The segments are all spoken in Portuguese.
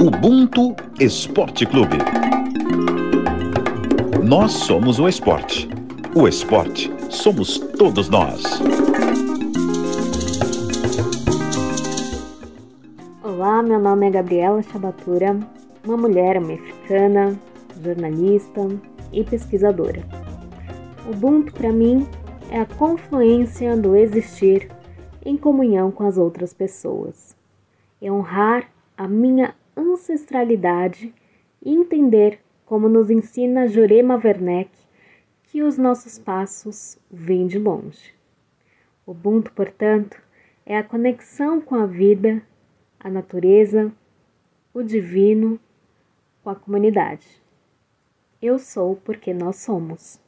Ubuntu Esporte Clube. Nós somos o esporte. O esporte somos todos nós. Olá, meu nome é Gabriela Chabatura, uma mulher mexicana, jornalista e pesquisadora. Ubuntu para mim é a confluência do existir em comunhão com as outras pessoas. É honrar a minha ancestralidade e entender, como nos ensina Jurema Werneck, que os nossos passos vêm de longe. Ubuntu, portanto, é a conexão com a vida, a natureza, o divino, com a comunidade. Eu sou porque nós somos.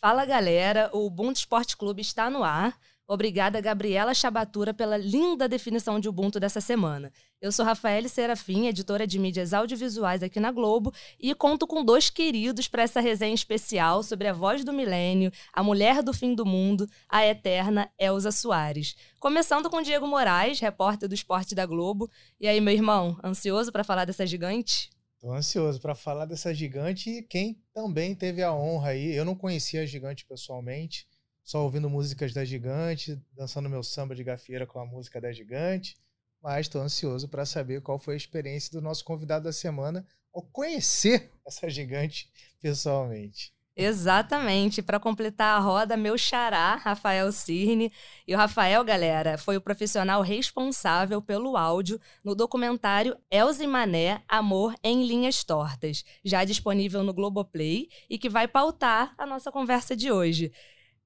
Fala galera, o Ubuntu Esporte Clube está no ar Obrigada, Gabriela Chabatura, pela linda definição de Ubuntu dessa semana. Eu sou Rafael Serafim, editora de mídias audiovisuais aqui na Globo, e conto com dois queridos para essa resenha especial sobre a voz do milênio, a mulher do fim do mundo, a eterna Elza Soares. Começando com Diego Moraes, repórter do Esporte da Globo. E aí, meu irmão, ansioso para falar dessa gigante? Tô ansioso para falar dessa gigante e quem também teve a honra aí. Eu não conhecia a gigante pessoalmente só ouvindo músicas da Gigante, dançando meu samba de gafieira com a música da Gigante. Mas estou ansioso para saber qual foi a experiência do nosso convidado da semana ao conhecer essa gigante pessoalmente. Exatamente. Para completar a roda, meu xará, Rafael Cirne. E o Rafael, galera, foi o profissional responsável pelo áudio no documentário Elze Mané, Amor em Linhas Tortas, já disponível no Globoplay e que vai pautar a nossa conversa de hoje.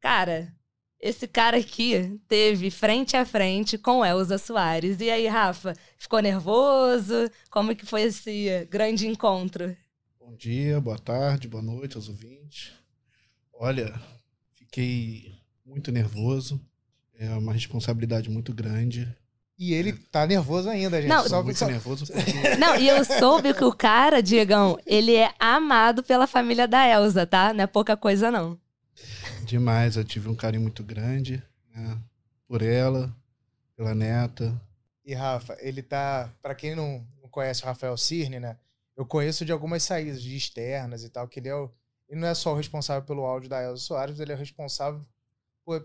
Cara, esse cara aqui teve frente a frente com Elza Soares. E aí, Rafa, ficou nervoso? Como que foi esse grande encontro? Bom dia, boa tarde, boa noite aos ouvintes. Olha, fiquei muito nervoso. É uma responsabilidade muito grande. E ele tá nervoso ainda, gente. Não, Só, muito só... nervoso. Porque... Não, e eu soube que o cara, Diegão, ele é amado pela família da Elza, tá? Não é pouca coisa, não. Demais, eu tive um carinho muito grande né, por ela, pela neta. E Rafa, ele tá. para quem não, não conhece o Rafael Cirne, né? Eu conheço de algumas saídas de externas e tal, que ele é o. Ele não é só o responsável pelo áudio da Elza Soares, ele é o responsável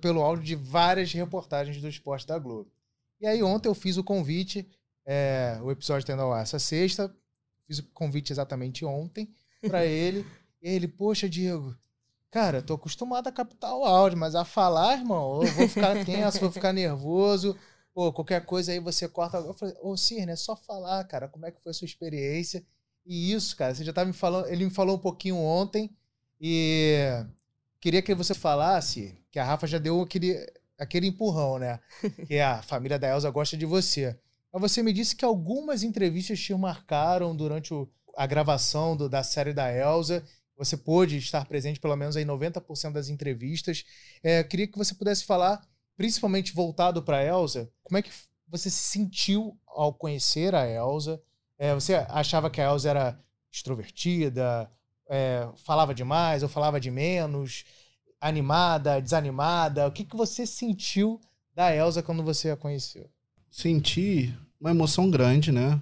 pelo áudio de várias reportagens do esporte da Globo. E aí ontem eu fiz o convite, é, o episódio tendo ao ar essa sexta, fiz o convite exatamente ontem para ele. E ele, poxa, Diego, Cara, tô acostumado a captar o áudio, mas a falar, irmão, eu vou ficar tenso, vou ficar nervoso. Pô, qualquer coisa aí você corta. Eu falei, ô Cirne, é só falar, cara, como é que foi a sua experiência? E isso, cara, você já tá me falando. Ele me falou um pouquinho ontem e queria que você falasse que a Rafa já deu aquele, aquele empurrão, né? Que a família da Elsa gosta de você. Mas você me disse que algumas entrevistas te marcaram durante o, a gravação do, da série da Elsa você pôde estar presente pelo menos em 90% das entrevistas. É, queria que você pudesse falar, principalmente voltado para a Elsa, como é que você se sentiu ao conhecer a Elsa? É, você achava que a Elsa era extrovertida, é, falava demais ou falava de menos, animada, desanimada? O que, que você sentiu da Elsa quando você a conheceu? Senti uma emoção grande, né?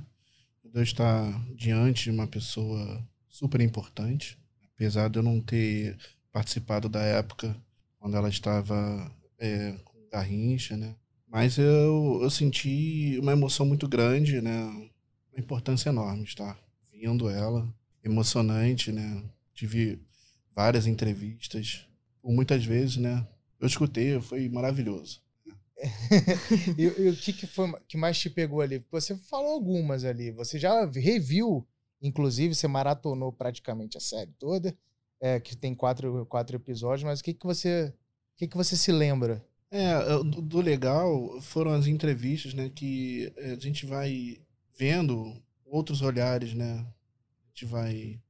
De estar diante de uma pessoa super importante apesar de eu não ter participado da época quando ela estava é, com Garrincha, né? Mas eu, eu senti uma emoção muito grande, né? Uma importância enorme estar vendo ela, emocionante, né? Tive várias entrevistas, muitas vezes, né? Eu escutei, foi maravilhoso. e, e, o que, que foi que mais te pegou ali? Você falou algumas ali. Você já reviu Inclusive, você maratonou praticamente a série toda, é, que tem quatro, quatro episódios, mas o que, que você. O que, que você se lembra? É, do, do legal foram as entrevistas, né? Que é, a gente vai vendo outros olhares, né? A gente vai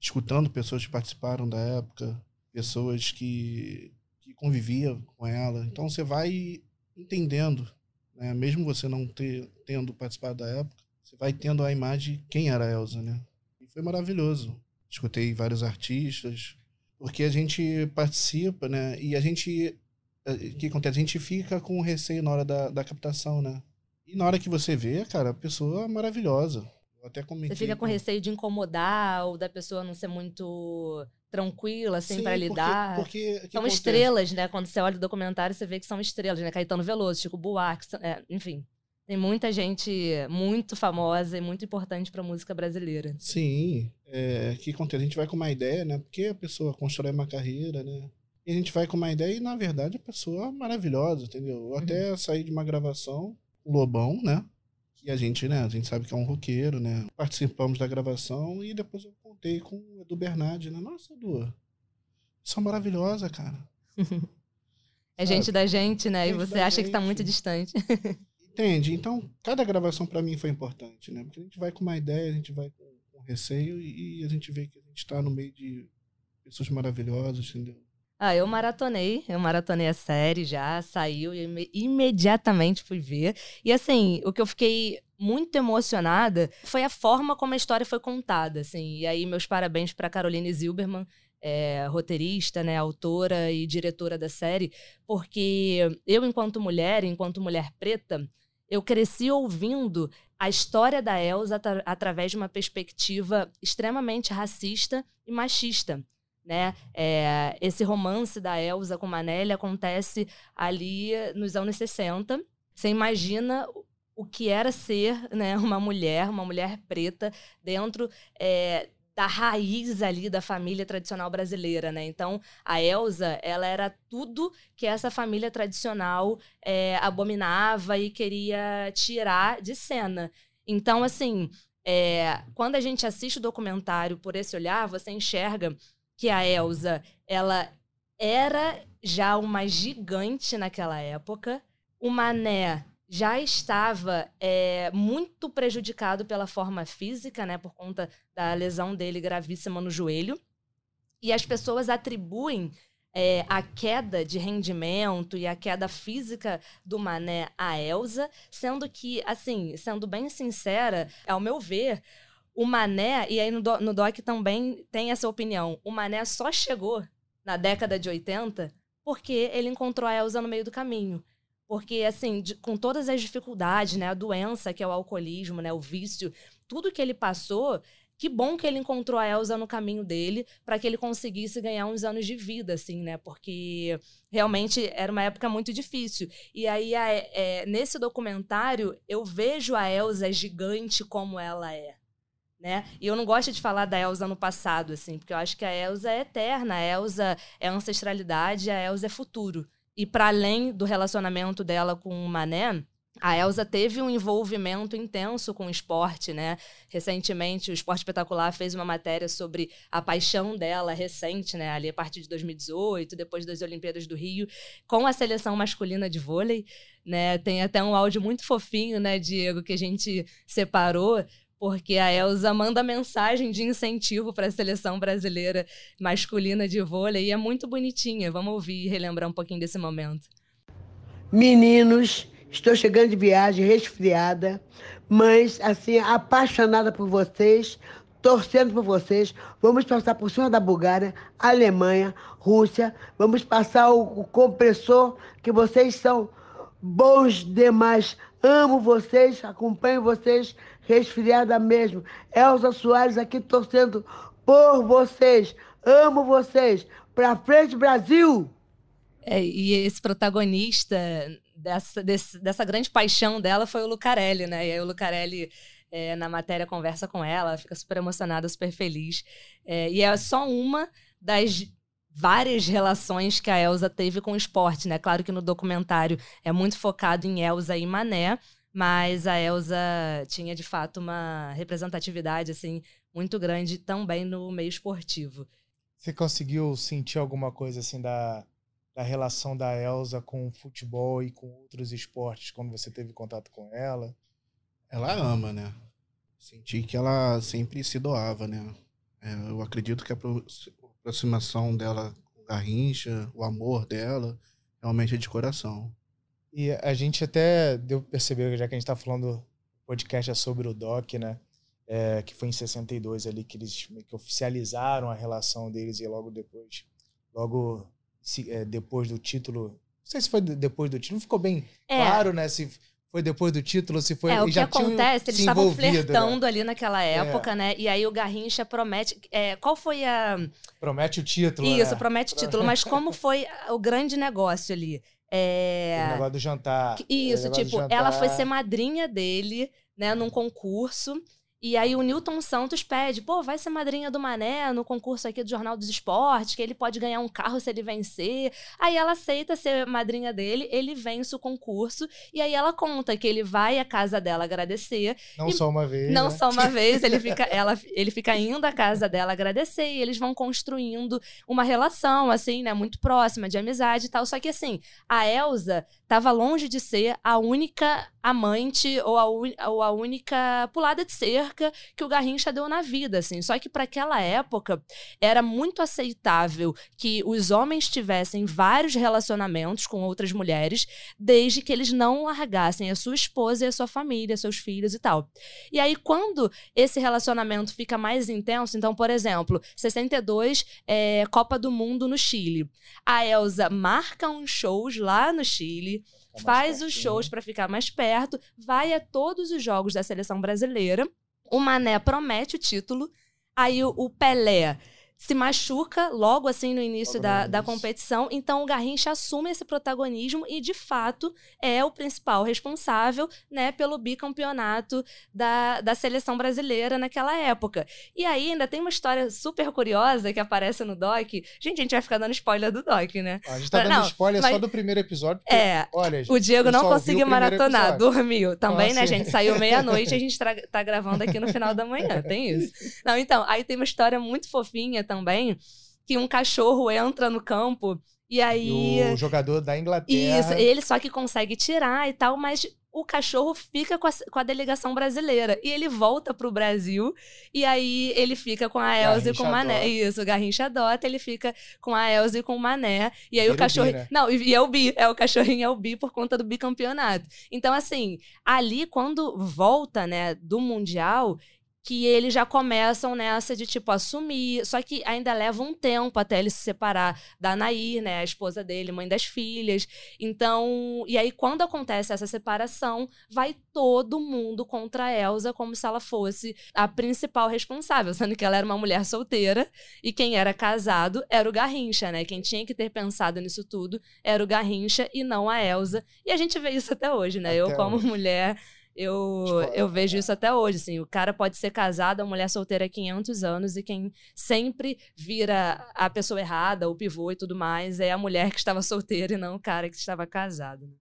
escutando pessoas que participaram da época, pessoas que, que conviviam com ela. Então você vai entendendo, né? Mesmo você não ter, tendo participado da época, você vai tendo a imagem de quem era a Elsa, né? E foi maravilhoso. Escutei vários artistas, porque a gente participa, né? E a gente. Eh, o que acontece? A gente fica com receio na hora da, da captação, né? E na hora que você vê, cara, a pessoa é maravilhosa. Eu até comentei. Você fica com receio de incomodar ou da pessoa não ser muito tranquila, assim, Sim, para porque- lidar. Porque, o que São acontece? estrelas, né? Quando você olha o documentário, você vê que são estrelas, né? Caetano Veloso, Chico Buarque, é, enfim. Tem muita gente muito famosa e muito importante pra música brasileira. Sim, é, que acontece? A gente vai com uma ideia, né? Porque a pessoa constrói uma carreira, né? E a gente vai com uma ideia e, na verdade, a pessoa é maravilhosa, entendeu? Eu até saí de uma gravação, o Lobão, né? Que a gente, né? A gente sabe que é um roqueiro, né? Participamos da gravação e depois eu contei com o Edu Bernardi, né? Nossa, Edu, são maravilhosa, cara. É gente da gente, né? E Gente você da acha que tá gente. muito distante. Entende? Então, cada gravação pra mim foi importante, né? Porque a gente vai com uma ideia, a gente vai com, com receio e, a gente vê que a gente tá no meio de pessoas maravilhosas, entendeu? Ah, eu maratonei, eu maratonei a série já, saiu e ime- imediatamente fui ver. E assim, o que eu fiquei muito emocionada foi a forma como a história foi contada, assim. E aí meus parabéns para Caroline Zilberman, é, roteirista, né, autora e diretora da série, porque eu enquanto mulher, enquanto mulher preta, eu cresci ouvindo a história da Elsa atra- através de uma perspectiva extremamente racista e machista né? É, esse romance da Elsa com Manelli acontece ali nos anos 60. Você imagina o- que era ser né, uma mulher, uma mulher preta, dentro é, da raiz ali da família tradicional brasileira, né? Então, a Elsa, ela era tudo que essa família tradicional é, abominava e queria tirar de cena. Então, assim, é, quando a gente assiste o documentário por esse olhar, você enxerga que a Elsa, ela era já uma gigante naquela época. O Mané já estava é, muito prejudicado pela forma física, né, por conta da lesão dele gravíssima no joelho. E as pessoas atribuem é, a queda de rendimento e a queda física do Mané à Elsa, sendo que, assim, sendo bem sincera, ao meu ver, o Mané, e aí no, no Doc também tem essa opinião, o Mané só chegou na década de 80 porque ele encontrou a Elsa no meio do caminho. Porque, assim, de- com todas as dificuldades, né, a doença que é o alcoolismo, né, o vício, tudo que ele passou, que bom que ele encontrou a Elsa no caminho dele para que ele conseguisse ganhar uns anos de vida, assim, né? Porque realmente era uma época muito difícil. E aí, a- é, nesse documentário, eu vejo a Elsa gigante como ela é né? E eu não gosto de falar da Elsa no passado, assim, porque eu acho que a Elsa é eterna, a Elsa é ancestralidade, a Elsa é futuro. E para além do relacionamento dela com o Mané, a Elsa teve um envolvimento intenso com o esporte, né? Recentemente, o Esporte Espetacular fez uma matéria sobre a paixão dela recente, né? Ali a partir de 2018, depois das Olimpíadas do Rio, com a seleção masculina de vôlei, né? Tem até um áudio muito fofinho, né, Diego, que a gente separou, porque a Elsa manda mensagem de incentivo para a seleção brasileira masculina de vôlei e é muito bonitinha. Vamos ouvir e relembrar um pouquinho desse momento. Meninos, estou chegando de viagem resfriada, mas assim, apaixonada por vocês, torcendo por vocês. Vamos passar por cima da Bulgária, Alemanha, Rússia. Vamos passar o, o compressor, que vocês são bons demais. Amo vocês, acompanho vocês, resfriada mesmo. Elza Soares aqui torcendo por vocês. Amo vocês. Pra frente, Brasil! É, e esse protagonista dessa, desse- dessa grande paixão dela foi o Lucarelli, né? E aí o Lucarelli, é, na matéria, conversa com ela, fica super emocionada, super feliz. É, e é só uma das várias relações que a Elsa teve com o esporte, né? Claro que no documentário é muito focado em Elsa e Mané, mas a Elsa tinha, de fato, uma representatividade, assim, muito grande também no meio esportivo. Você conseguiu sentir alguma coisa assim da, da relação da Elsa com o futebol e com outros esportes quando você teve contato com ela? Ela ama, né? Senti que ela sempre se doava, né? É, eu acredito que a apro- aproximação dela com o Garrincha, o amor dela, realmente é de coração. E a gente até deu pra perceber, já que a gente tá falando, podcast é sobre o Doc, né? É, que foi em 62 ali que eles que oficializaram a relação deles e logo depois, logo se- é, depois do título, não sei se foi de- depois do título, não ficou bem É. claro, né? Se foi depois do título, se foi. É, o que acontece, eles estavam né? flertando ali naquela época, né? E aí o Garrincha promete. é, qual foi a. Promete o título. Isso, né? promete título, mas como foi o grande negócio ali? É. O negócio do jantar. Isso, O tipo, ela foi ser madrinha dele, né, num concurso. E aí o Newton Santos pede, pô, vai ser madrinha do Mané no concurso aqui do Jornal dos Esportes, que ele pode ganhar um carro se ele vencer. Aí ela aceita ser madrinha dele, ele vence o concurso, e aí ela conta que ele vai à casa dela agradecer. Não e- só uma vez. Não né? só uma vez, ele fica, ela, ele fica indo à casa dela agradecer e eles vão construindo uma relação, assim, né, muito próxima, de amizade e tal. Só que, assim, a Elsa tava longe de ser a única amante ou a, ou a única pulada de cerca que o Garrincha deu na vida, assim. Só que para aquela época era muito aceitável que os homens tivessem vários relacionamentos com outras mulheres, desde que eles não largassem a sua esposa e a sua família, seus filhos e tal. E aí, quando esse relacionamento fica mais intenso, então, por exemplo, 62, é, Copa do Mundo no Chile. A Elsa marca uns shows lá no Chile, Faz os shows para ficar mais perto, vai a todos os jogos da seleção brasileira. O Mané promete o título. Aí o, o Pelé se machuca logo assim no início da, da competição. Então o Garrincha assume esse protagonismo e, de fato, é o principal responsável né, pelo bicampeonato da, da seleção brasileira naquela época. E aí ainda tem uma história super curiosa que aparece no doc. Gente, a gente vai ficar dando spoiler do doc, né? A gente tá dando Não, spoiler só mas- do primeiro episódio. porque, É, Olha, gente, o Diego não só conseguiu maratonar, episódio. dormiu também, né, assim? gente? Saiu meia-noite e a gente tra- tá gravando aqui no final da manhã, tem isso. Não, então, aí tem uma história muito fofinha também, que um cachorro entra no campo e aí... E o jogador da Inglaterra. Isso, ele só que consegue tirar e tal, mas o cachorro fica com a, com a delegação brasileira. E ele volta pro Brasil, e aí ele fica com a Elza e com o Mané. adota. Isso, o Garrincha adota, ele fica com a Elza e com o Mané. E aí o cachorro. Né? Não, e, e é o Bi, é o cachorrinho é o Bi por conta do bicampeonato. Então, assim, ali quando volta, né, do Mundial. Que eles já começam nessa de, tipo, assumir. Só que ainda leva um tempo até ele se separar da Nair, né? A esposa dele, mãe das filhas. Então, e aí quando acontece essa separação, vai todo mundo contra a Elsa como se ela fosse a principal responsável, sendo que ela era uma mulher solteira e quem era casado era o Garrincha, né? Quem tinha que ter pensado nisso tudo era o Garrincha e não a Elsa. E a gente vê isso até hoje, né? Eu Até como hoje. mulher eu, Tipo, eu vejo isso até hoje, assim, o cara pode ser casado, a mulher solteira há 500 anos e quem sempre vira a pessoa errada, o pivô e tudo mais, é a mulher que estava solteira e não o cara que estava casado. né?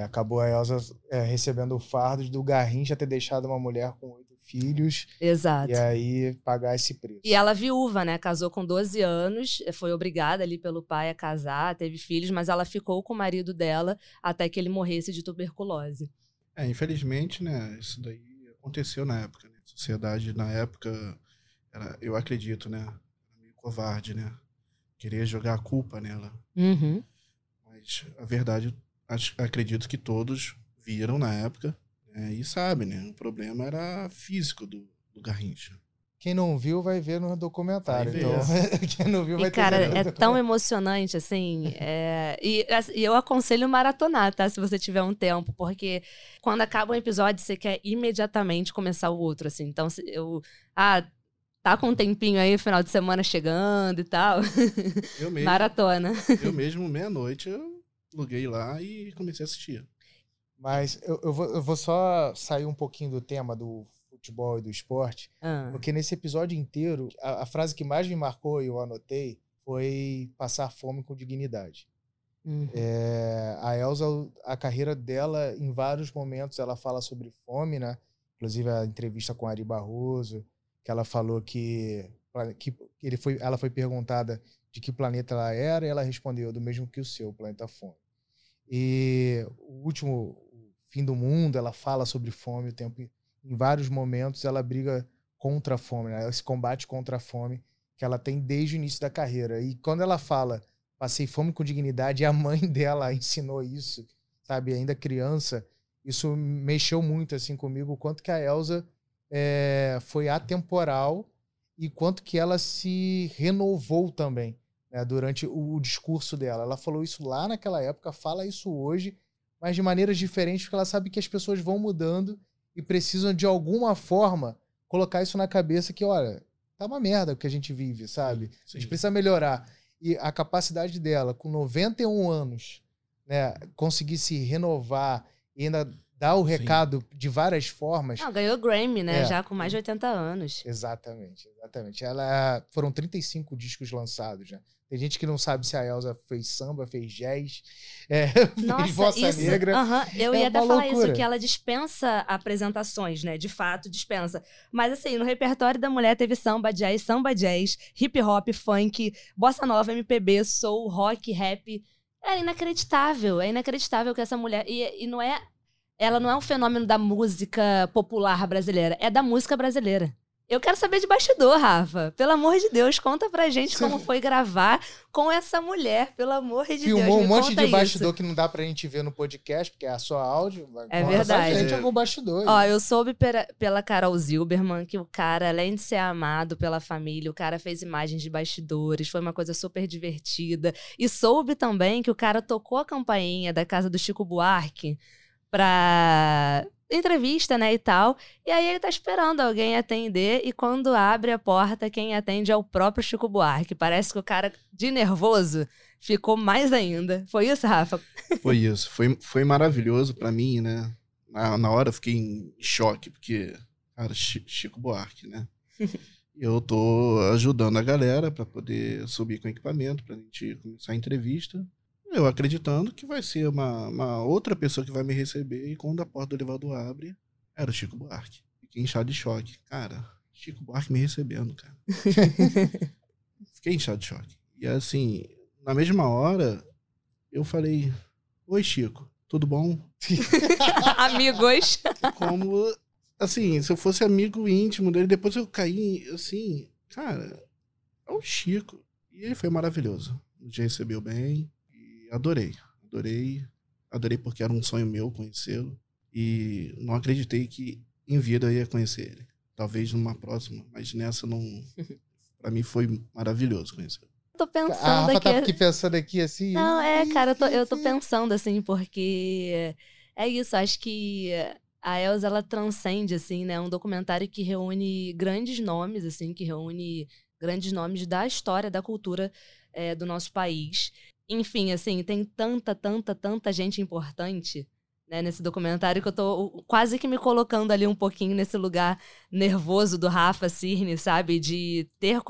É, acabou a Elsa é, recebendo o fardo do Garrincha ter deixado uma mulher com oito filhos Exato. e aí pagar esse preço. E ela viúva, né? Casou com 12 anos, foi obrigada ali pelo pai a casar, teve filhos, mas ela ficou com o marido dela até que ele morresse de tuberculose. É, infelizmente, né, isso daí aconteceu na época, né? A sociedade na época, era, eu acredito, né, meio covarde, né? Querer jogar a culpa nela. Uhum. Mas a verdade, acho- acredito que todos viram na época né, e sabem, né? O problema era físico do, do Garrincha. Quem não viu vai ver no documentário. Então, quem não viu vai E, ter cara, que ver no é tão emocionante, assim. é, E, assim, e eu aconselho maratonar, tá? Se você tiver um tempo, porque quando acaba um episódio, você quer imediatamente começar o outro, assim. Então, se eu. Ah, tá com um tempinho aí, final de semana chegando e tal. Eu mesmo, Maratona. eu mesmo meia-noite, eu loguei lá e comecei a assistir. Mas eu, eu, vou, eu vou só sair um pouquinho do tema do futebol e do esporte, Ah, porque nesse episódio inteiro, a, a frase que mais me marcou e eu anotei foi passar fome com dignidade. uhum. É, a Elsa, a carreira dela, em vários momentos, ela fala sobre fome, né? Inclusive a entrevista com Ari Barroso, que ela falou que, que ele foi, ela foi perguntada de que planeta ela era e ela respondeu do mesmo que o seu, o planeta fome. E o último o fim do mundo, ela fala sobre fome o tempo em vários momentos ela briga contra a fome, né? esse combate contra a fome que ela tem desde o início da carreira. E quando ela fala passei fome com dignidade, e a mãe dela ensinou isso, sabe, ainda criança, isso mexeu muito assim comigo, o quanto que a Elsa é, foi atemporal e quanto que ela se renovou também né, durante o, o discurso dela. Ela falou isso lá naquela época, fala isso hoje, mas de maneiras diferentes, porque ela sabe que as pessoas vão mudando e precisam de alguma forma colocar isso na cabeça que, olha, tá uma merda o que a gente vive, sabe? A gente precisa melhorar. E a capacidade dela, com 91 anos, né, conseguir se renovar e ainda dar o Sim. recado de várias formas. Não, ganhou Grammy, né? É. Já com mais de 80 anos. Exatamente, exatamente. Ela foram 35 discos lançados, né? Tem gente que não sabe se a Elsa fez samba, fez jazz, é, fez Nossa, bossa isso, negra. aham, eu É ia até falar loucura. isso, que ela dispensa apresentações, né? De fato, dispensa. Mas assim, no repertório da mulher teve samba, jazz, samba, jazz, hip hop, funk, bossa nova, MPB, soul, rock, rap. É inacreditável, é inacreditável que essa mulher. E, e não é. Ela não é um fenômeno da música popular brasileira, é da música brasileira. Eu quero saber de bastidor, Rafa. Pelo amor de Deus, conta pra gente Você- como foi gravar com essa mulher, pelo amor de Deus. Filmou um monte de isso. bastidor que não dá pra gente ver no podcast, porque é só áudio. É pra verdade. gente algum bastidor. Ó, eu soube pera- pela Carol Zilberman que o cara, além de ser amado pela família, o cara fez imagens de bastidores, foi uma coisa super divertida. E soube também que o cara tocou a campainha da casa do Chico Buarque pra entrevista, né, e tal. E aí ele tá esperando alguém atender e quando abre a porta, quem atende é o próprio Chico Buarque. Parece que o cara, de nervoso, ficou mais ainda. Foi isso, Rafa? Foi isso. Foi, foi maravilhoso pra mim, né? Na, na hora eu fiquei em choque, porque, cara, Chi- Chico Buarque, né? Eu tô ajudando a galera pra poder subir com equipamento, pra gente começar a entrevista. Eu acreditando que vai ser uma, uma outra pessoa que vai me receber, e quando a porta do elevador abre, era o Chico Buarque. Fiquei inchado de choque. Cara, Chico Buarque me recebendo, cara. Fiquei inchado de choque. E assim, na mesma hora, eu falei: Oi, Chico, tudo bom? Amigos. Como, assim, se eu fosse amigo íntimo dele, depois eu caí, assim, cara, é o Chico. E ele foi maravilhoso. Nos recebeu bem adorei. Adorei. Adorei porque era um sonho meu conhecê-lo. E não acreditei que em vida eu ia conhecer ele. Talvez numa próxima, mas nessa não. Pra mim foi maravilhoso conhecê-lo. Tô A pensando Rafa aqui. tá aqui pensando aqui assim. Não, é, "Ih, cara, eu tô, eu tô ih, ih". pensando assim, porque é isso, acho que a Elsa, ela transcende, assim, né? Um documentário que reúne grandes nomes, assim, que reúne grandes nomes da história, da cultura eh, do nosso país. Enfim, assim, tem tanta, tanta, tanta gente importante né, nesse documentário que eu tô quase que me colocando ali um pouquinho nesse lugar nervoso do Rafa Cirne, sabe? De ter,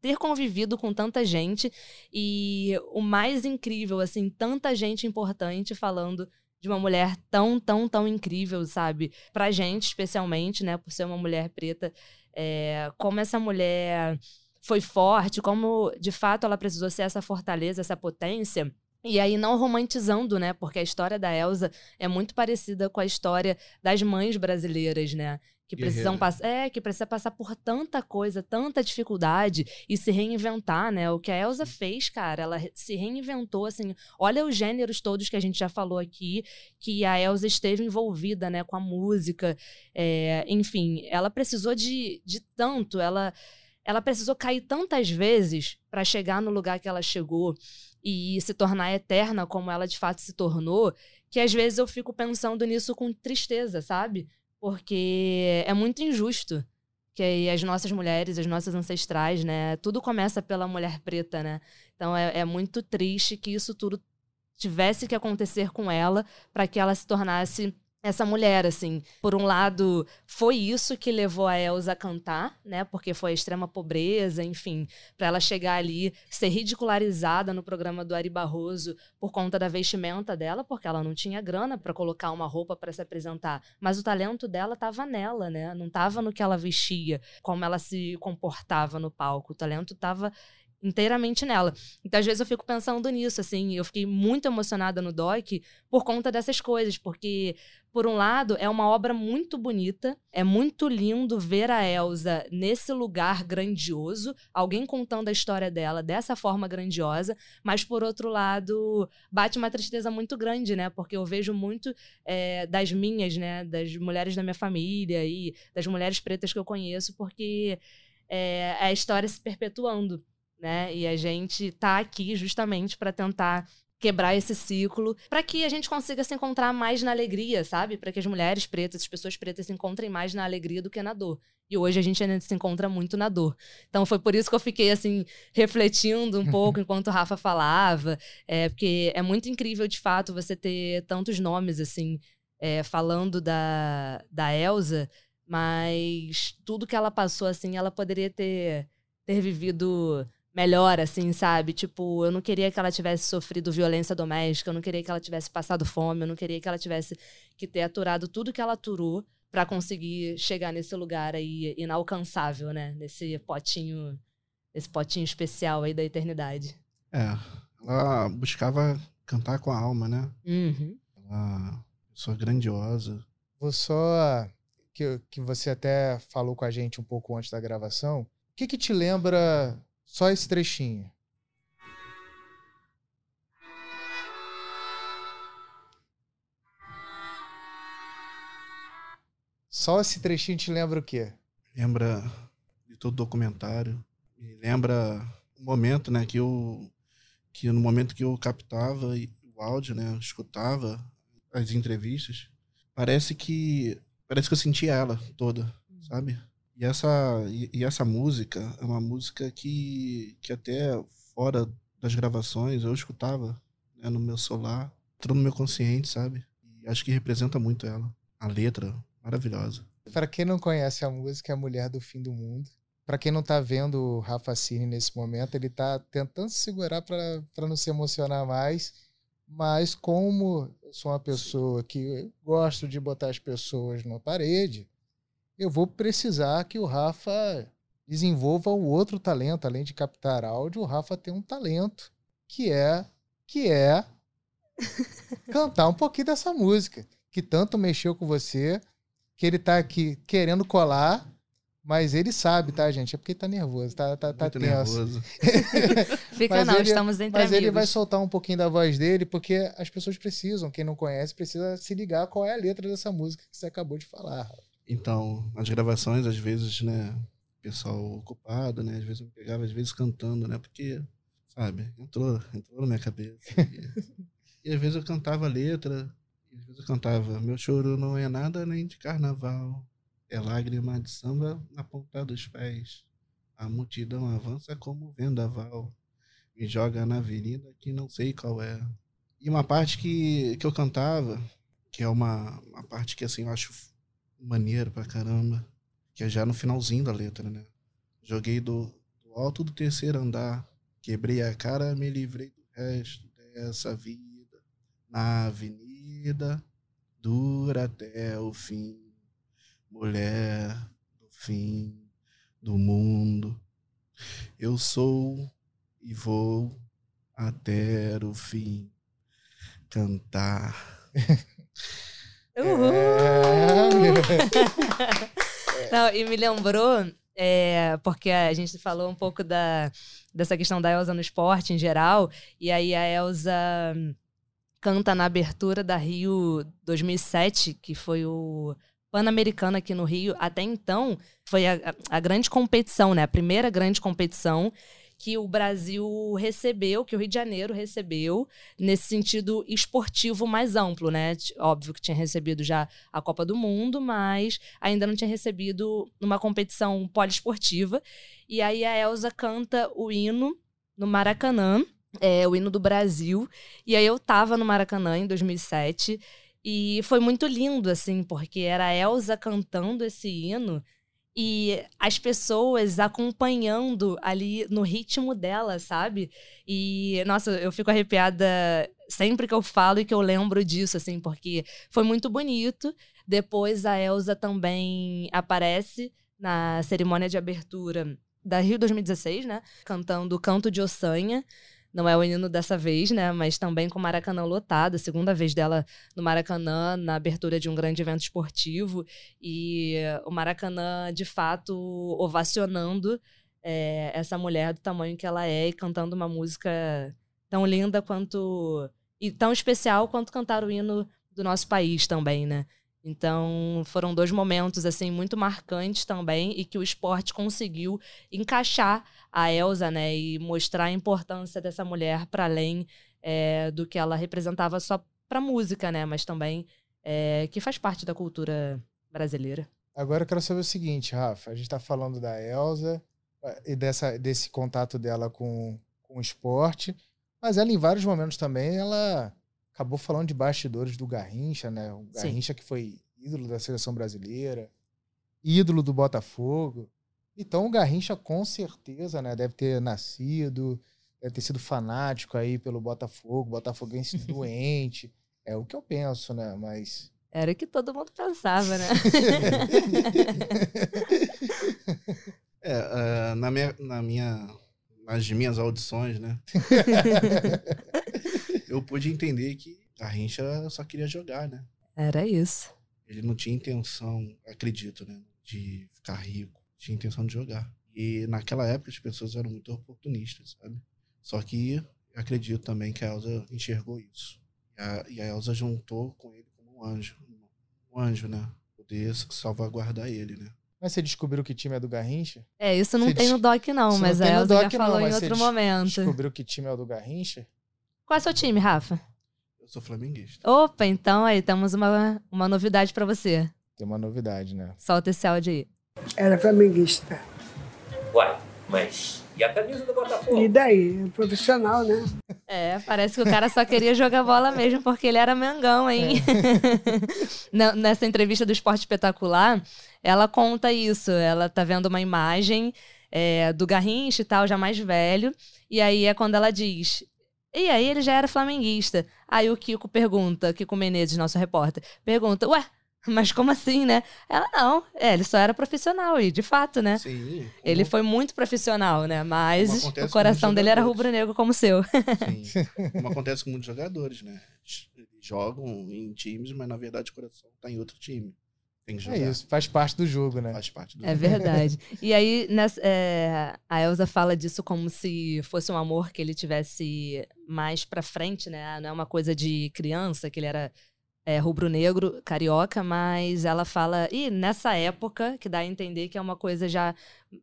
ter convivido com tanta gente e o mais incrível, assim, tanta gente importante falando de uma mulher tão, tão, tão incrível, sabe? Pra gente, especialmente, né, por ser uma mulher preta, é, como essa mulher foi forte, como de fato ela precisou ser essa fortaleza, essa potência. E aí, não romantizando, né? Porque a história da Elsa é muito parecida com a história das mães brasileiras, né? Que precisam passar. É, que precisa passar por tanta coisa, tanta dificuldade e se reinventar, né? O que a Elsa fez, cara, ela se reinventou, assim. Olha os gêneros todos que a gente já falou aqui, que a Elsa esteve envolvida, né? Com a música. é, enfim, ela precisou de, de tanto, ela. Ela precisou cair tantas vezes para chegar no lugar que ela chegou e se tornar eterna como ela de fato se tornou, que às vezes eu fico pensando nisso com tristeza, sabe? Porque é muito injusto que as nossas mulheres, as nossas ancestrais, né? Tudo começa pela mulher preta, né? Então é, é muito triste que isso tudo tivesse que acontecer com ela para que ela se tornasse essa mulher, assim. Por um lado, foi isso que levou a Elsa a cantar, né? Porque foi a extrema pobreza, enfim, para ela chegar ali, ser ridicularizada no programa do Ari Barroso por conta da vestimenta dela, porque ela não tinha grana para colocar uma roupa para se apresentar. Mas o talento dela estava nela, né? Não estava no que ela vestia, como ela se comportava no palco. O talento estava inteiramente nela. Então, às vezes, eu fico pensando nisso, assim. Eu fiquei muito emocionada no doc por conta dessas coisas, porque, por um lado, é uma obra muito bonita, é muito lindo ver a Elsa nesse lugar grandioso, alguém contando a história dela dessa forma grandiosa, mas, por outro lado, bate uma tristeza muito grande, né? Porque eu vejo muito é, das minhas, né? Das mulheres da minha família e das mulheres pretas que eu conheço, porque é, a história se perpetuando né? E a gente tá aqui justamente para tentar quebrar esse ciclo, para que a gente consiga se encontrar mais na alegria, sabe? Para que as mulheres pretas, as pessoas pretas se encontrem mais na alegria do que na dor. E hoje a gente ainda se encontra muito na dor. Então foi por isso que eu fiquei assim refletindo um pouco enquanto o Rafa falava, é, porque é muito incrível de fato você ter tantos nomes assim é, falando da da Elsa, mas tudo que ela passou assim, ela poderia ter ter vivido melhor, assim, sabe? Tipo, eu não queria que ela tivesse sofrido violência doméstica, eu não queria que ela tivesse passado fome, eu não queria que ela tivesse que ter aturado tudo que ela aturou para conseguir chegar nesse lugar aí inalcançável, né? Nesse potinho, esse potinho especial aí da eternidade. É, ela buscava cantar com a alma, né? Uhum. Ela pessoa grandiosa. Vou só que, que você até falou com a gente um pouco antes da gravação. O que que te lembra só esse trechinho. Só esse trechinho te lembra o quê? Lembra de todo documentário. Me lembra o momento, né, que eu que no momento que eu captava o áudio, né, escutava as entrevistas, parece que parece que eu sentia ela toda, sabe? E essa, e, e, essa música é uma música que, que até fora das gravações eu escutava né, no meu celular, entrou no meu consciente, sabe? E acho que representa muito ela. A letra, maravilhosa. Para quem não conhece a música, é a Mulher do Fim do Mundo. Para quem não tá vendo o Rafa Cine nesse momento, ele tá tentando se segurar para não se emocionar mais. Mas como eu sou uma pessoa que gosto de botar as pessoas na parede, eu vou precisar que o Rafa desenvolva o outro talento, além de captar áudio, o Rafa tem um talento que é que é cantar um pouquinho dessa música, que tanto mexeu com você, que ele tá aqui querendo colar, mas ele sabe, tá, gente? É porque tá nervoso, tá, tá, tá tenso. nervoso. Fica não, ele, estamos entre Mas amigos. ele vai soltar um pouquinho da voz dele, porque as pessoas precisam, quem não conhece, precisa se ligar qual é a letra dessa música que você acabou de falar. Então, as gravações, às vezes, né, o pessoal ocupado, né, às vezes eu me pegava, às vezes cantando, né, porque, sabe, entrou, entrou na minha cabeça. E, e às vezes eu cantava a letra, e às vezes eu cantava, meu choro não é nada nem de carnaval, é lágrima de samba na ponta dos pés. A multidão avança como vendaval, me joga na avenida que não sei qual é. E uma parte que, que eu cantava, que é uma, uma parte que assim eu acho maneiro pra caramba. Que é já no finalzinho da letra, né? Joguei do, do alto do terceiro andar, quebrei a cara, me livrei do resto dessa vida. Na avenida, dura até o fim. Mulher do fim do mundo. Eu sou e vou até o fim cantar. Uhul! É, Não, e me lembrou, é, porque a gente falou um pouco da, dessa questão da Elsa no esporte em geral, e aí a Elsa canta na abertura da Rio 2007, que foi o Pan-Americano aqui no Rio. Até então, foi a, a grande competição, né? A primeira grande competição que o Brasil recebeu, que o Rio de Janeiro recebeu, nesse sentido esportivo mais amplo, né? Óbvio que tinha recebido já a Copa do Mundo, mas ainda não tinha recebido uma competição poliesportiva. E aí a Elsa canta o hino no Maracanã, é, o hino do Brasil. E aí eu tava no Maracanã em 2007 e foi muito lindo, assim, porque era a Elsa cantando esse hino e as pessoas acompanhando ali no ritmo dela, sabe? E, nossa, eu fico arrepiada sempre que eu falo e que eu lembro disso, assim, porque foi muito bonito. Depois a Elsa também aparece na cerimônia de abertura da Rio 2016, né? Cantando o Canto de Ossanha. Não é o hino dessa vez, né? Mas também com o Maracanã lotado, segunda vez dela no Maracanã, na abertura de um grande evento esportivo. E o Maracanã, de fato, ovacionando é, essa mulher do tamanho que ela é e cantando uma música tão linda quanto. e tão especial quanto cantar o hino do nosso país também, né? Então, foram dois momentos assim muito marcantes também e que o esporte conseguiu encaixar a Elsa, né, e mostrar a importância dessa mulher para além é, do que ela representava só pra música, né? Mas também é, que faz parte da cultura brasileira. Agora eu quero saber o seguinte, Rafa. A gente tá falando da Elsa eh, e dessa, desse contato dela com, com o esporte, mas ela, em vários momentos também, ela acabou falando de bastidores do Garrincha, né? O Sim. Garrincha que foi ídolo da seleção brasileira, ídolo do Botafogo. Então o Garrincha com certeza, né, deve ter nascido, deve ter sido fanático aí pelo Botafogo, botafoguense doente. É o que eu penso, né? Mas Era o que todo mundo pensava, né? É, ah, na minha, na minha, nas minhas audições, né? eu pude entender que a Rincha só queria jogar, né? Era isso. Ele não tinha intenção, acredito, né? De ficar rico. Tinha intenção de jogar. E naquela época as pessoas eram muito oportunistas, sabe? Só que eu acredito também que a Elsa enxergou isso. E a, e a Elsa juntou com ele como um anjo. Um anjo, né? Poder salvaguardar ele, né? Mas você descobriu que time é do Garrincha? É, isso não Você tem des- no doc, não, Isso mas não a Elza já doc, não, falou em você outro momento. Descobriu que time é o do Garrincha? Qual é o seu time, Rafa? Eu sou flamenguista. Opa, então aí temos uma, uma novidade pra você. Tem uma novidade, né? Solta esse áudio aí. Era flamenguista. Uai, mas e a camisa do Botafogo? E daí? É Profissional, né? É, parece que o cara só queria jogar bola mesmo porque ele era Mengão, hein? Na- Nessa entrevista do Esporte Espetacular, ela conta isso. Ela tá vendo uma imagem é, do Garrincha e tal, já mais velho. E aí é quando ela diz. E aí ele já era flamenguista. Aí o Kiko pergunta, Kiko Menezes, nosso repórter, pergunta, ué, mas como assim, né? Ela, não, é, ele só era profissional, e de fato, né? Sim. Ele como- foi muito profissional, né? Mas o coração dele era rubro-negro como o seu. Sim. Como acontece com muitos jogadores, né? Jogam em times, mas na verdade o coração tá em outro time. Tem que jogar. É isso, faz parte do jogo, né? Faz parte do É verdade. E aí, nessa- é, a Elsa fala disso como se fosse um amor que ele tivesse mais pra frente, né? Não é uma coisa de criança, que ele era é, rubro-negro, carioca, mas ela fala, e nessa época, que dá a entender que é uma coisa já,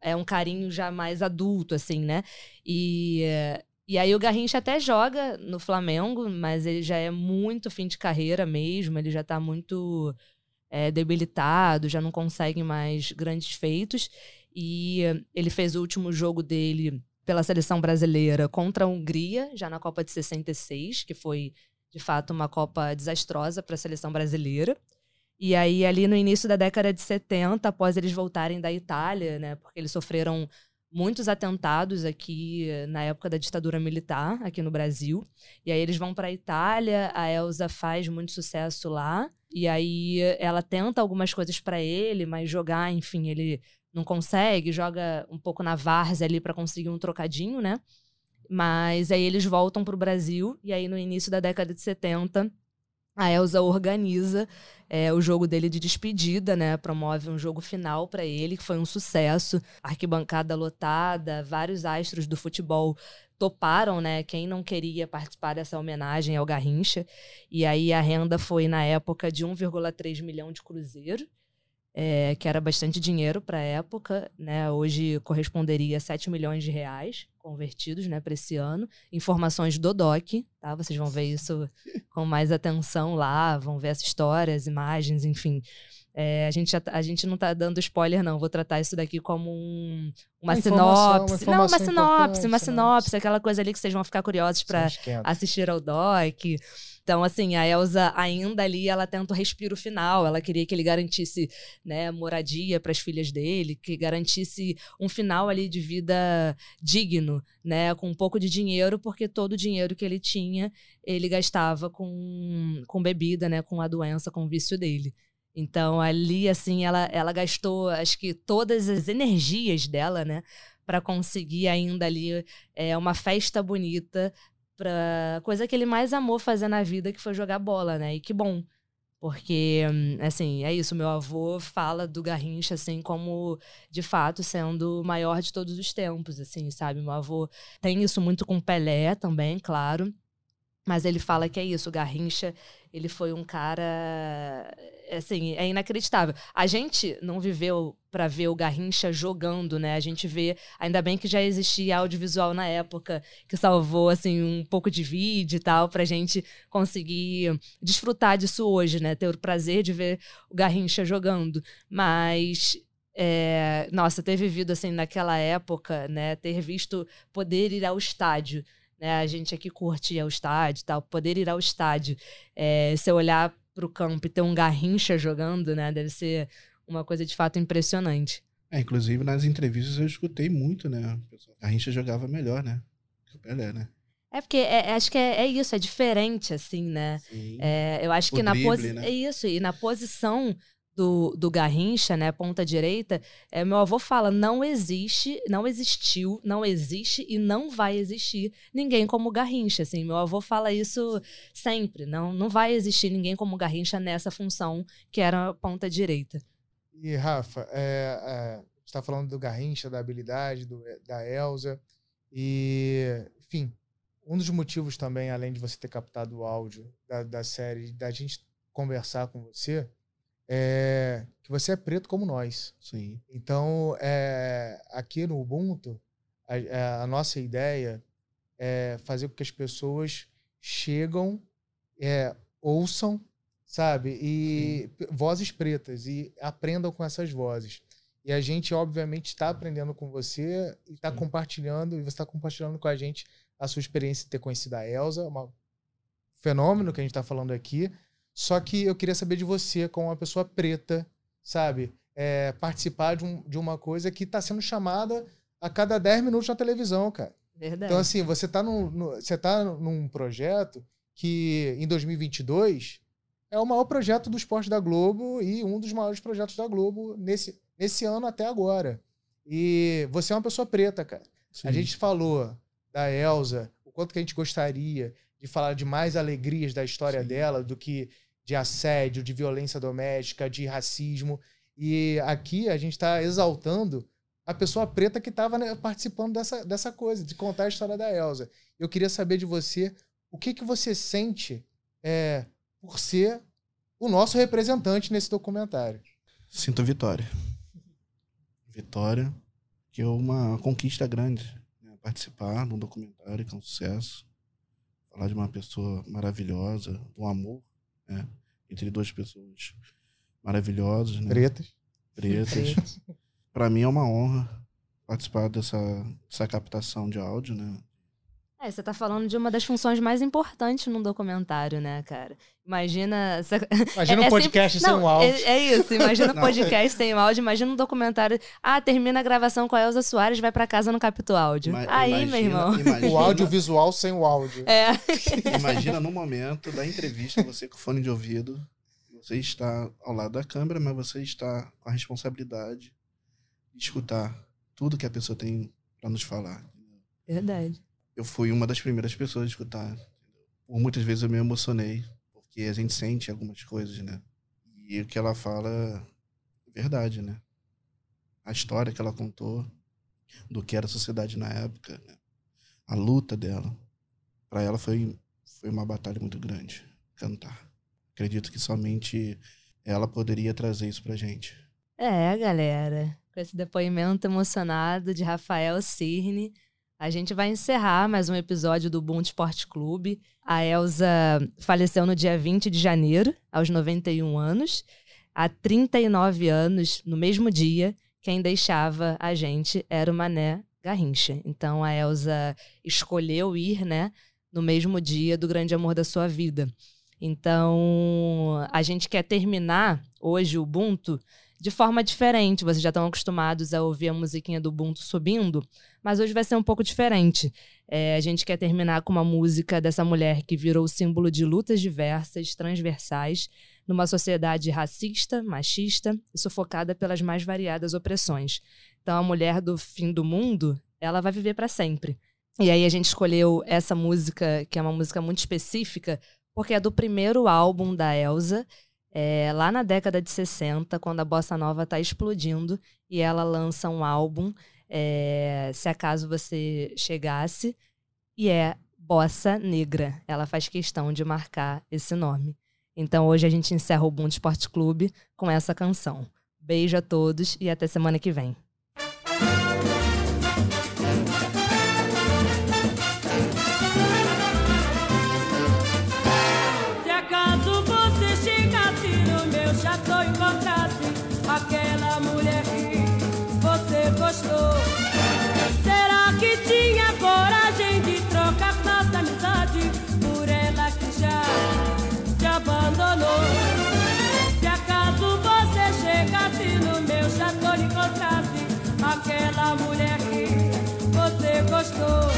é um carinho já mais adulto, assim, né? E, é, e aí o Garrincha até joga no Flamengo, mas ele já é muito fim de carreira mesmo, ele já tá muito é, debilitado, já não consegue mais grandes feitos. E ele fez o último jogo dele pela seleção brasileira contra a Hungria, já na Copa de 66, que foi de fato uma Copa desastrosa para a seleção brasileira. E aí, ali no início da década de 70, após eles voltarem da Itália, né, porque eles sofreram muitos atentados aqui eh, na época da ditadura militar, aqui no Brasil. E aí eles vão para a Itália, a Elsa faz muito sucesso lá, e aí eh, ela tenta algumas coisas para ele, mas jogar, enfim, ele não consegue, joga um pouco na várzea ali para conseguir um trocadinho, né? Mas aí eles voltam pro Brasil, e aí no início da década de 70, a Elsa organiza é, o jogo dele de despedida, né? Promove um jogo final para ele, que foi um sucesso. Arquibancada lotada, vários astros do futebol toparam, né? Quem não queria participar dessa homenagem ao Garrincha. E aí a renda foi, na época, de 1,3 milhão de cruzeiro. É, que era bastante dinheiro para a época, né? Hoje corresponderia a 7 milhões de reais convertidos, né, para esse ano. Informações do DOC, tá? Vocês vão ver isso com mais atenção lá, vão ver essa história, as imagens, enfim. É, a, gente tá- a gente não tá dando spoiler, não. Vou tratar isso daqui como um- uma, Uma informação, uma sinopse. não, uma sinopse, uma sinopse. sinopse, aquela coisa ali que vocês vão ficar curiosos para assistir ao doc. Então, assim, a Elsa ainda ali, ela tenta o respiro final. Ela queria que ele garantisse, né, moradia para as filhas dele, que garantisse um final ali de vida digno, né, com um pouco de dinheiro, porque todo o dinheiro que ele tinha, ele gastava com, com bebida, né, com a doença, com o vício dele. Então, ali, assim, ela, ela gastou, acho que todas as energias dela, né, para conseguir ainda ali é, uma festa bonita pra coisa que ele mais amou fazer na vida, que foi jogar bola, né? E que bom. Porque, assim, é isso. Meu avô fala do Garrincha, assim, como, de fato, sendo o maior de todos os tempos, assim, sabe? Meu avô tem isso muito com Pelé também, claro. Mas ele fala que é isso, o Garrincha, ele foi um cara... assim, é inacreditável. A gente não viveu para ver o Garrincha jogando, né? A gente vê, ainda bem que já existia audiovisual na época, que salvou assim um pouco de vídeo e tal pra gente conseguir desfrutar disso hoje, né? Ter o prazer de ver o Garrincha jogando. Mas é, nossa, ter vivido assim naquela época, né? Ter visto poder ir ao estádio, né? A gente aqui curte ir ao estádio, tal, poder ir ao estádio, é, se olhar para o campo e ter um Garrincha jogando, né? Deve ser uma coisa de fato impressionante. É, inclusive nas entrevistas eu escutei muito, né? Garrincha jogava melhor, né? Que o Pelé, né? É porque é, é, acho que é, é, isso, é diferente, assim, né? É, eu acho o que na posição. Né? É isso, e na posição do, do Garrincha, né, ponta direita, é, meu avô fala: não existe, não existiu, não existe e não vai existir ninguém como Garrincha. Assim, meu avô fala isso sempre. Não, não vai existir ninguém como Garrincha nessa função que era ponta direita. E, Rafa, é, é, está falando do Garrincha, da habilidade, do, da Elsa. E, enfim, um dos motivos também, além de você ter captado o áudio da, da série, da gente conversar com você, é que você é preto como nós. Sim. Então, é, aqui no Ubuntu, a, é, a, nossa ideia é fazer com que as pessoas chegam, é, ouçam sabe? E Sim. vozes pretas e aprendam com essas vozes. E a gente, obviamente, está aprendendo com você e está compartilhando, e você está compartilhando com a gente a sua experiência de ter conhecido a Elsa, um fenômeno que a gente está falando aqui. Só que eu queria saber de você, como uma pessoa preta, sabe? É, participar de, um, de uma coisa que está sendo chamada a cada 10 minutos na televisão, cara. Verdade. Então, assim, você está num, no, você tá num projeto que em 2022 é o maior projeto do esporte da Globo e um dos maiores projetos da Globo nesse, nesse ano até agora. E você é uma pessoa preta, cara. Sim. A gente falou da Elsa, o quanto que a gente gostaria de falar de mais alegrias da história Sim. dela do que de assédio, de violência doméstica, de racismo. E aqui a gente está exaltando a pessoa preta que estava né, participando dessa, dessa coisa, de contar a história da Elsa. Eu queria saber de você o que, que você sente é, por ser o nosso representante nesse documentário. Sinto vitória. Vitória, que é uma conquista grande. Né? Participar de um documentário que é um sucesso. Falar de uma pessoa maravilhosa, do amor, né? entre duas pessoas maravilhosas. Né? Pretas. Pretas. Para mim é uma honra participar dessa, dessa captação de áudio, né? É, você tá falando de uma das funções mais importantes num documentário, né, cara? Imagina. Imagina é, um podcast sem um áudio. É, é, isso, imagina um podcast sem áudio, imagina um documentário. Ah, termina a gravação com a Elza Soares, vai para casa no capítulo áudio. Ima Aí, imagina, meu irmão. Imagina, o audiovisual sem o áudio. É. Imagina no momento da entrevista, você com fone de ouvido, você está ao lado da câmera, mas você está com a responsabilidade de escutar tudo que a pessoa tem para nos falar. Verdade eu fui uma das primeiras pessoas a escutar. Por muitas vezes eu me emocionei, porque a gente sente algumas coisas, né? E o que ela fala é verdade, né? A história que ela contou do que era a sociedade na época, né? a luta dela, para ela foi, foi uma batalha muito grande cantar. Acredito que somente ela poderia trazer isso pra gente. É, galera. Com esse depoimento emocionado de Rafael Cirne, a gente vai encerrar mais um episódio do Boom Esporte Clube. A Elsa faleceu no dia 20 de janeiro, aos 91 anos. Há 39 anos, no mesmo dia, quem deixava a gente era o Mané Garrincha. Então a Elsa escolheu ir, né, no mesmo dia do grande amor da sua vida. Então, a gente quer terminar hoje o Ubuntu de forma diferente. Vocês já estão acostumados a ouvir a musiquinha do Ubuntu subindo, mas hoje vai ser um pouco diferente. É, a gente quer terminar com uma música dessa mulher que virou símbolo de lutas diversas, transversais, numa sociedade racista, machista e sufocada pelas mais variadas opressões. Então, a mulher do fim do mundo, ela vai viver para sempre. E aí a gente escolheu essa música, que é uma música muito específica, porque é do primeiro álbum da Elsa, é, lá na década de 60, quando a bossa nova está explodindo e ela lança um álbum, é, se acaso você chegasse, e é Bossa Negra. Ela faz questão de marcar esse nome. Então hoje a gente encerra o Ubuntu Esporte Clube com essa canção. Beijo a todos e até semana que vem. gostou. Será que tinha coragem de trocar nossa amizade por ela que já te abandonou? Se acaso você chegasse no meu chateau e encontrasse aquela mulher que você gostou.